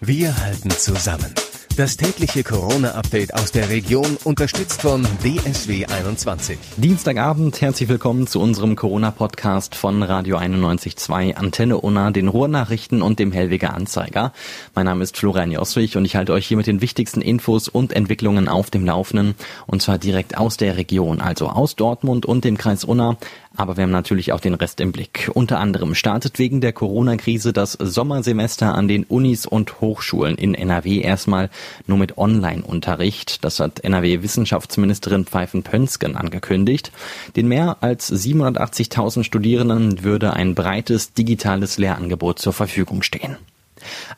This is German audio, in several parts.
Wir halten zusammen. Das tägliche Corona-Update aus der Region, unterstützt von DSW 21. Dienstagabend, herzlich willkommen zu unserem Corona-Podcast von Radio 91.2, Antenne Unna, den Ruhrnachrichten und dem Hellweger Anzeiger. Mein Name ist Florian Joswig und ich halte euch hier mit den wichtigsten Infos und Entwicklungen auf dem Laufenden. Und zwar direkt aus der Region, also aus Dortmund und dem Kreis Unna. Aber wir haben natürlich auch den Rest im Blick. Unter anderem startet wegen der Corona-Krise das Sommersemester an den Unis und Hochschulen in NRW erstmal nur mit Online-Unterricht. Das hat NRW-Wissenschaftsministerin Pfeifen-Pönsken angekündigt. Den mehr als 780.000 Studierenden würde ein breites digitales Lehrangebot zur Verfügung stehen.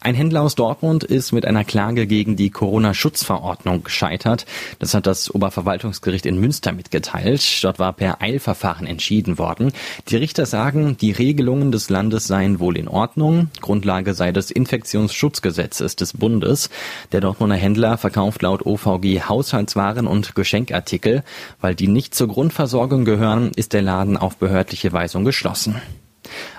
Ein Händler aus Dortmund ist mit einer Klage gegen die Corona-Schutzverordnung gescheitert. Das hat das Oberverwaltungsgericht in Münster mitgeteilt. Dort war per Eilverfahren entschieden worden. Die Richter sagen, die Regelungen des Landes seien wohl in Ordnung. Grundlage sei des Infektionsschutzgesetzes des Bundes. Der Dortmunder Händler verkauft laut OVG Haushaltswaren und Geschenkartikel. Weil die nicht zur Grundversorgung gehören, ist der Laden auf behördliche Weisung geschlossen.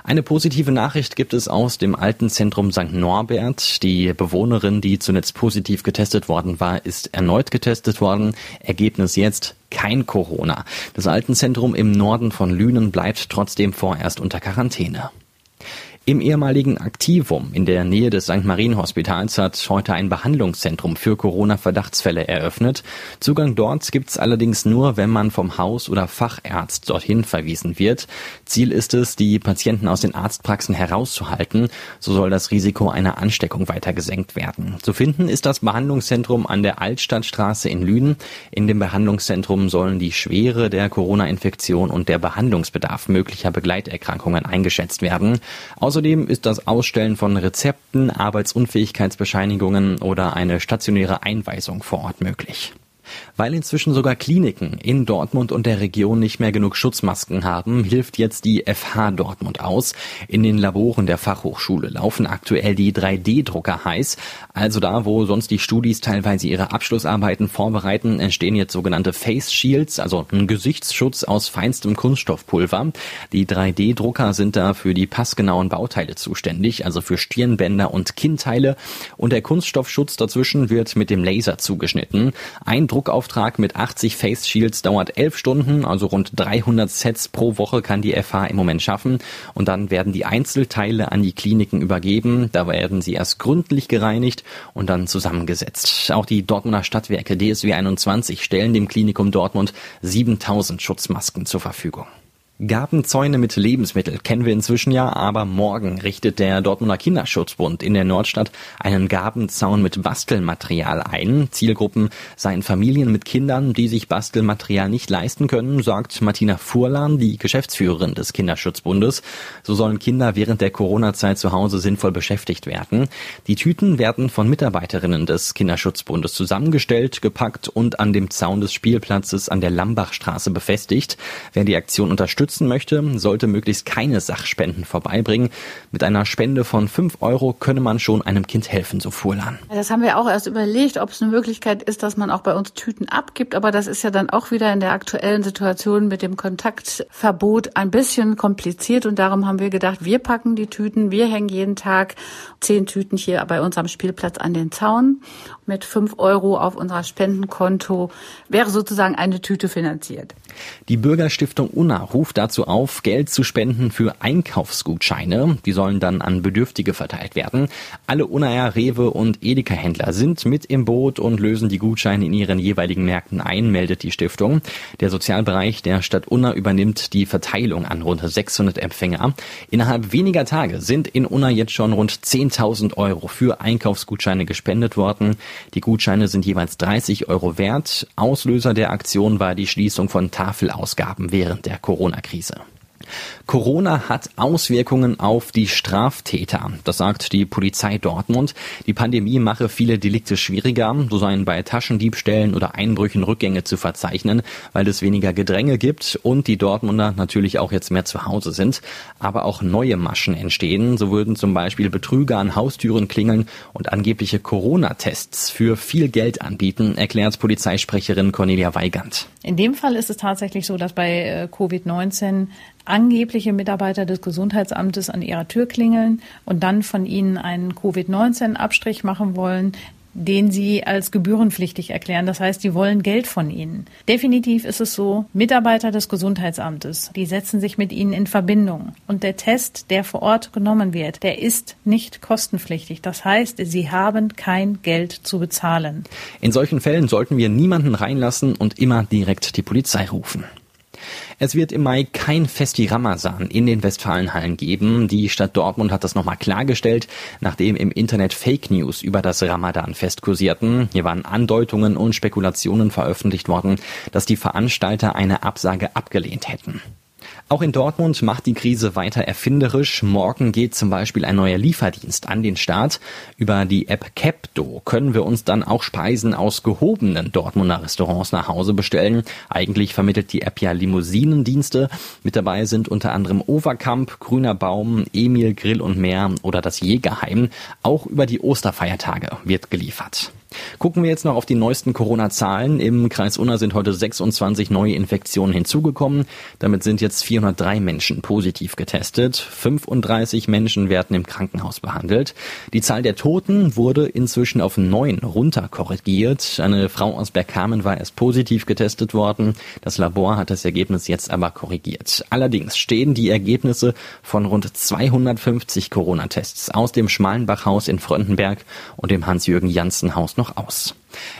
Eine positive Nachricht gibt es aus dem alten Zentrum St. Norbert. Die Bewohnerin, die zuletzt positiv getestet worden war, ist erneut getestet worden. Ergebnis jetzt kein Corona. Das Altenzentrum im Norden von Lünen bleibt trotzdem vorerst unter Quarantäne. Im ehemaligen Aktivum in der Nähe des St. Marien Hospitals hat heute ein Behandlungszentrum für Corona-Verdachtsfälle eröffnet. Zugang dort gibt's allerdings nur, wenn man vom Haus- oder Fachärzt dorthin verwiesen wird. Ziel ist es, die Patienten aus den Arztpraxen herauszuhalten. So soll das Risiko einer Ansteckung weiter gesenkt werden. Zu finden ist das Behandlungszentrum an der Altstadtstraße in Lünen. In dem Behandlungszentrum sollen die Schwere der Corona-Infektion und der Behandlungsbedarf möglicher Begleiterkrankungen eingeschätzt werden. Außerdem ist das Ausstellen von Rezepten, Arbeitsunfähigkeitsbescheinigungen oder eine stationäre Einweisung vor Ort möglich. Weil inzwischen sogar Kliniken in Dortmund und der Region nicht mehr genug Schutzmasken haben, hilft jetzt die FH Dortmund aus. In den Laboren der Fachhochschule laufen aktuell die 3D-Drucker heiß. Also da, wo sonst die Studis teilweise ihre Abschlussarbeiten vorbereiten, entstehen jetzt sogenannte Face Shields, also ein Gesichtsschutz aus feinstem Kunststoffpulver. Die 3D-Drucker sind da für die passgenauen Bauteile zuständig, also für Stirnbänder und Kinnteile. Und der Kunststoffschutz dazwischen wird mit dem Laser zugeschnitten. Ein Druck Druckauftrag mit 80 Face Shields dauert 11 Stunden, also rund 300 Sets pro Woche kann die FH im Moment schaffen. Und dann werden die Einzelteile an die Kliniken übergeben. Da werden sie erst gründlich gereinigt und dann zusammengesetzt. Auch die Dortmunder Stadtwerke DSW 21 stellen dem Klinikum Dortmund 7000 Schutzmasken zur Verfügung. Gabenzäune mit Lebensmittel kennen wir inzwischen ja, aber morgen richtet der Dortmunder Kinderschutzbund in der Nordstadt einen Gabenzaun mit Bastelmaterial ein. Zielgruppen seien Familien mit Kindern, die sich Bastelmaterial nicht leisten können, sagt Martina Furlan, die Geschäftsführerin des Kinderschutzbundes. So sollen Kinder während der Corona-Zeit zu Hause sinnvoll beschäftigt werden. Die Tüten werden von Mitarbeiterinnen des Kinderschutzbundes zusammengestellt, gepackt und an dem Zaun des Spielplatzes an der Lambachstraße befestigt. Wer die Aktion unterstützt, unterstützen möchte, sollte möglichst keine Sachspenden vorbeibringen. Mit einer Spende von 5 Euro könne man schon einem Kind helfen, so Furlan. Das haben wir auch erst überlegt, ob es eine Möglichkeit ist, dass man auch bei uns Tüten abgibt. Aber das ist ja dann auch wieder in der aktuellen Situation mit dem Kontaktverbot ein bisschen kompliziert. Und darum haben wir gedacht, wir packen die Tüten. Wir hängen jeden Tag zehn Tüten hier bei uns am Spielplatz an den Zaun. Mit 5 Euro auf unser Spendenkonto wäre sozusagen eine Tüte finanziert. Die Bürgerstiftung Unna ruft dazu auf, Geld zu spenden für Einkaufsgutscheine. Die sollen dann an Bedürftige verteilt werden. Alle Unnaer, Rewe und Edeka-Händler sind mit im Boot und lösen die Gutscheine in ihren jeweiligen Märkten ein, meldet die Stiftung. Der Sozialbereich der Stadt Unna übernimmt die Verteilung an rund 600 Empfänger. Innerhalb weniger Tage sind in Unna jetzt schon rund 10.000 Euro für Einkaufsgutscheine gespendet worden. Die Gutscheine sind jeweils 30 Euro wert. Auslöser der Aktion war die Schließung von Tafelausgaben während der Corona-Krise. crise. Corona hat Auswirkungen auf die Straftäter. Das sagt die Polizei Dortmund. Die Pandemie mache viele Delikte schwieriger. So seien bei Taschendiebstählen oder Einbrüchen Rückgänge zu verzeichnen, weil es weniger Gedränge gibt und die Dortmunder natürlich auch jetzt mehr zu Hause sind. Aber auch neue Maschen entstehen. So würden zum Beispiel Betrüger an Haustüren klingeln und angebliche Corona-Tests für viel Geld anbieten, erklärt Polizeisprecherin Cornelia Weigand. In dem Fall ist es tatsächlich so, dass bei äh, Covid-19 angebliche Mitarbeiter des Gesundheitsamtes an ihrer Tür klingeln und dann von ihnen einen Covid-19-Abstrich machen wollen, den sie als gebührenpflichtig erklären. Das heißt, die wollen Geld von ihnen. Definitiv ist es so, Mitarbeiter des Gesundheitsamtes, die setzen sich mit ihnen in Verbindung. Und der Test, der vor Ort genommen wird, der ist nicht kostenpflichtig. Das heißt, sie haben kein Geld zu bezahlen. In solchen Fällen sollten wir niemanden reinlassen und immer direkt die Polizei rufen. Es wird im Mai kein Festi Ramazan in den Westfalenhallen geben. Die Stadt Dortmund hat das nochmal klargestellt, nachdem im Internet Fake News über das Ramadan-Fest kursierten. Hier waren Andeutungen und Spekulationen veröffentlicht worden, dass die Veranstalter eine Absage abgelehnt hätten. Auch in Dortmund macht die Krise weiter erfinderisch. Morgen geht zum Beispiel ein neuer Lieferdienst an den Start. Über die App Capdo können wir uns dann auch Speisen aus gehobenen Dortmunder Restaurants nach Hause bestellen. Eigentlich vermittelt die App ja Limousinendienste. Mit dabei sind unter anderem Overkamp, Grüner Baum, Emil Grill und mehr oder das Jägerheim. Auch über die Osterfeiertage wird geliefert. Gucken wir jetzt noch auf die neuesten Corona-Zahlen. Im Kreis Unna sind heute 26 neue Infektionen hinzugekommen. Damit sind jetzt 403 Menschen positiv getestet. 35 Menschen werden im Krankenhaus behandelt. Die Zahl der Toten wurde inzwischen auf neun runterkorrigiert. Eine Frau aus Bergkamen war erst positiv getestet worden. Das Labor hat das Ergebnis jetzt aber korrigiert. Allerdings stehen die Ergebnisse von rund 250 Corona-Tests aus dem Schmalenbachhaus in Fröndenberg und dem Hans-Jürgen-Janssen-Haus noch aus.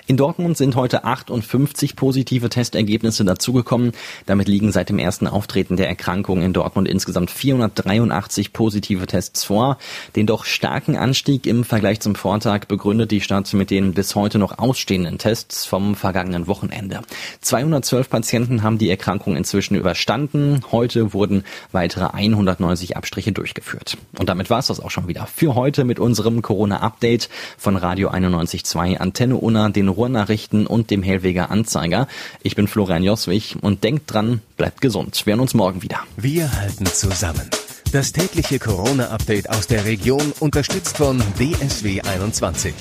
In Dortmund sind heute 58 positive Testergebnisse dazugekommen. Damit liegen seit dem ersten Auftreten der Erkrankung in Dortmund insgesamt 483 positive Tests vor. Den doch starken Anstieg im Vergleich zum Vortag begründet die Stadt mit den bis heute noch ausstehenden Tests vom vergangenen Wochenende. 212 Patienten haben die Erkrankung inzwischen überstanden. Heute wurden weitere 190 Abstriche durchgeführt. Und damit war es das auch schon wieder für heute mit unserem Corona-Update von Radio 91.2 Antenne Unna den Ruhrnachrichten und dem Hellweger Anzeiger. Ich bin Florian Joswig und denkt dran, bleibt gesund. Wir hören uns morgen wieder. Wir halten zusammen. Das tägliche Corona-Update aus der Region unterstützt von DSW 21.